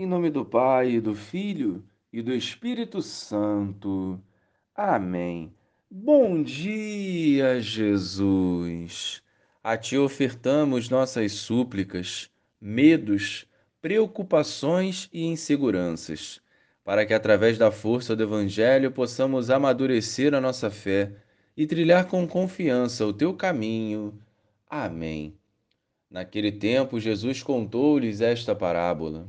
Em nome do Pai, do Filho e do Espírito Santo. Amém. Bom dia, Jesus. A Ti ofertamos nossas súplicas, medos, preocupações e inseguranças, para que através da força do Evangelho possamos amadurecer a nossa fé e trilhar com confiança o Teu caminho. Amém. Naquele tempo, Jesus contou-lhes esta parábola.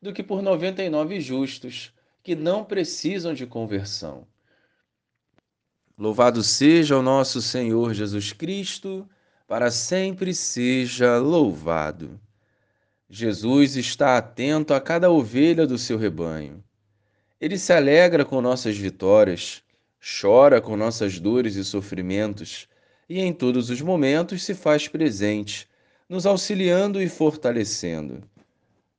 do que por 99 justos que não precisam de conversão. Louvado seja o nosso Senhor Jesus Cristo, para sempre seja louvado. Jesus está atento a cada ovelha do seu rebanho. Ele se alegra com nossas vitórias, chora com nossas dores e sofrimentos, e em todos os momentos se faz presente, nos auxiliando e fortalecendo.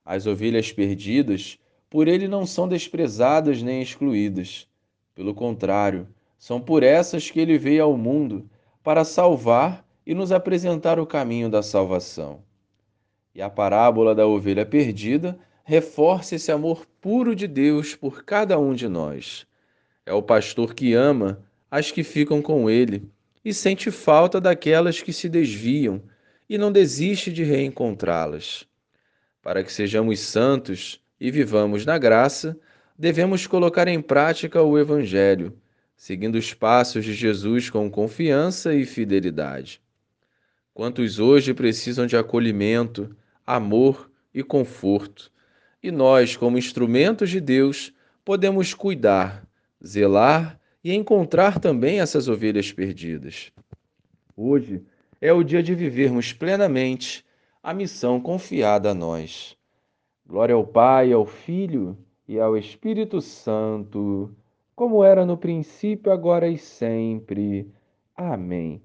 As ovelhas perdidas, por ele não são desprezadas nem excluídas. Pelo contrário, são por essas que ele veio ao mundo, para salvar e nos apresentar o caminho da salvação. E a parábola da ovelha perdida reforça esse amor puro de Deus por cada um de nós. É o pastor que ama as que ficam com ele e sente falta daquelas que se desviam e não desiste de reencontrá-las. Para que sejamos santos e vivamos na graça, devemos colocar em prática o Evangelho, seguindo os passos de Jesus com confiança e fidelidade. Quantos hoje precisam de acolhimento, amor e conforto, e nós, como instrumentos de Deus, podemos cuidar, zelar e encontrar também essas ovelhas perdidas. Hoje é o dia de vivermos plenamente a missão confiada a nós. Glória ao Pai, ao Filho e ao Espírito Santo, como era no princípio, agora e sempre. Amém.